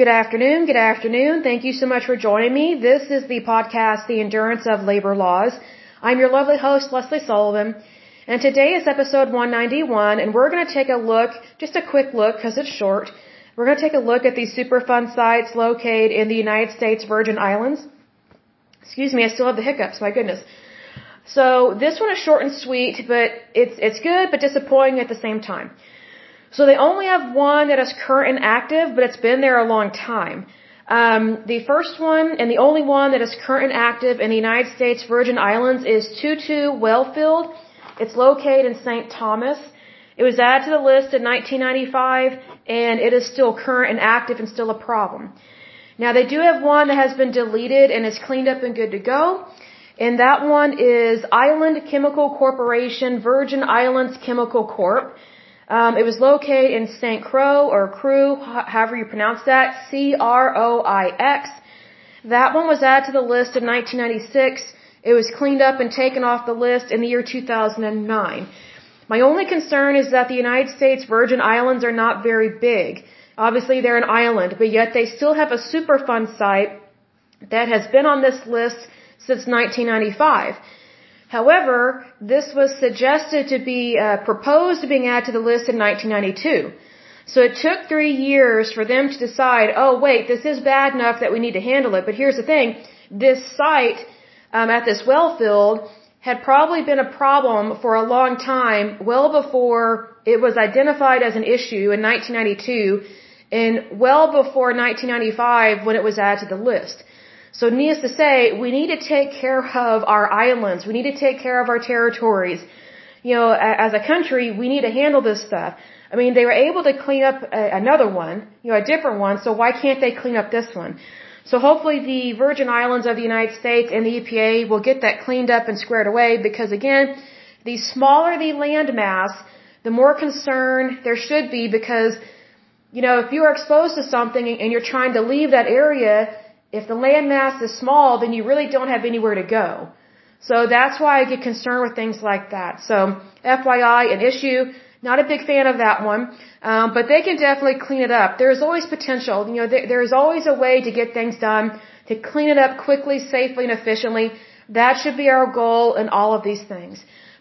Good afternoon. Good afternoon. Thank you so much for joining me. This is the podcast, The Endurance of Labor Laws. I'm your lovely host, Lesley Sullivan. And today is episode 191, and we're going to take a look, just a quick look because it's short. We're going to take a look at these Superfund sites located in the United States Virgin Islands. Excuse me, I still have the hiccups, my goodness. So this one is short and sweet, but it's, it's good, but disappointing at the same time. So they only have one that is current and active, but it's been there a long time. Um, the first one and the only one that is current and active in the United States Virgin Islands is Tutu Wellfield. It's located in St. Thomas. It was added to the list in 1995, and it is still current and active and still a problem. Now they do have one that has been deleted and is cleaned up and good to go. And that one is Island Chemical Corporation Virgin Islands Chemical Corp. Um, it was located in St. Croix or Crew, however you pronounce that, C-R-O-I-X. That one was added to the list in 1996. It was cleaned up and taken off the list in the year 2009. My only concern is that the United States Virgin Islands are not very big. Obviously, they're an island, but yet they still have a Superfund site that has been on this list since 1995. However, this was suggested to be uh, proposed to being added to the list in 1992. So it took three years for them to decide, oh wait, this is bad enough that we need to handle it. But here's the thing, this site um, at this well field had probably been a problem for a long time, well before it was identified as an issue in 1992, and well before 1995 when it was added to the list. So needless to say, we need to take care of our islands. We need to take care of our territories. You know, as a country, we need to handle this stuff. I mean, they were able to clean up another one, you know, a different one, so why can't they clean up this one? So hopefully the Virgin Islands of the United States and the EPA will get that cleaned up and squared away because again, the smaller the land mass, the more concern there should be because, you know, if you are exposed to something and you're trying to leave that area, if the land mass is small, then you really don't have anywhere to go. So that's why I get concerned with things like that. So FYI, an issue, not a big fan of that one, um, but they can definitely clean it up. There's always potential. You know, there, there's always a way to get things done, to clean it up quickly, safely, and efficiently. That should be our goal in all of these things.